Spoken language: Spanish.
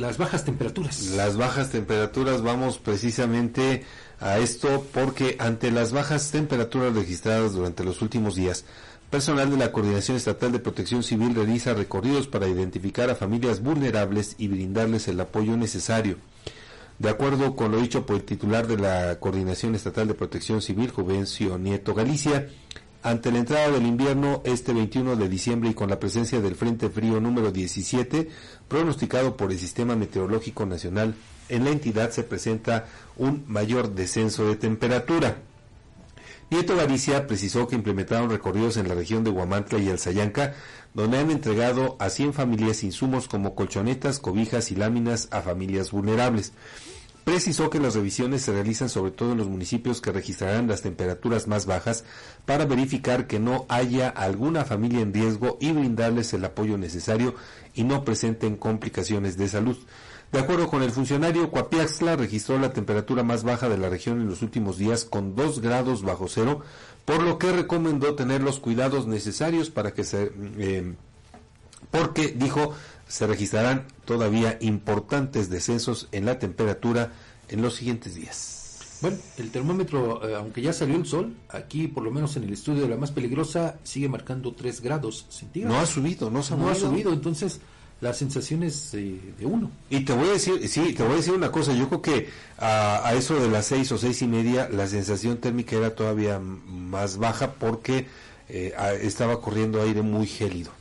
las bajas temperaturas. Las bajas temperaturas, vamos precisamente a esto porque ante las bajas temperaturas registradas durante los últimos días, personal de la Coordinación Estatal de Protección Civil realiza recorridos para identificar a familias vulnerables y brindarles el apoyo necesario. De acuerdo con lo dicho por el titular de la Coordinación Estatal de Protección Civil, Juvencio Nieto Galicia, ante la entrada del invierno este 21 de diciembre y con la presencia del Frente Frío número 17, pronosticado por el Sistema Meteorológico Nacional, en la entidad se presenta un mayor descenso de temperatura. Nieto Galicia precisó que implementaron recorridos en la región de Huamantla y Alzayanca, donde han entregado a 100 familias insumos como colchonetas, cobijas y láminas a familias vulnerables. Precisó que las revisiones se realizan sobre todo en los municipios que registrarán las temperaturas más bajas para verificar que no haya alguna familia en riesgo y brindarles el apoyo necesario y no presenten complicaciones de salud. De acuerdo con el funcionario, Coapiaxtla registró la temperatura más baja de la región en los últimos días con 2 grados bajo cero, por lo que recomendó tener los cuidados necesarios para que se... Eh, porque, dijo, se registrarán todavía importantes descensos en la temperatura en los siguientes días. Bueno, el termómetro, eh, aunque ya salió el sol, aquí por lo menos en el estudio de la más peligrosa, sigue marcando 3 grados centígrados. No ha subido, no se ha No ha subido, entonces la sensación es eh, de uno. Y te voy a decir, sí, te voy a decir una cosa, yo creo que a, a eso de las seis o seis y media la sensación térmica era todavía más baja porque eh, estaba corriendo aire muy gélido.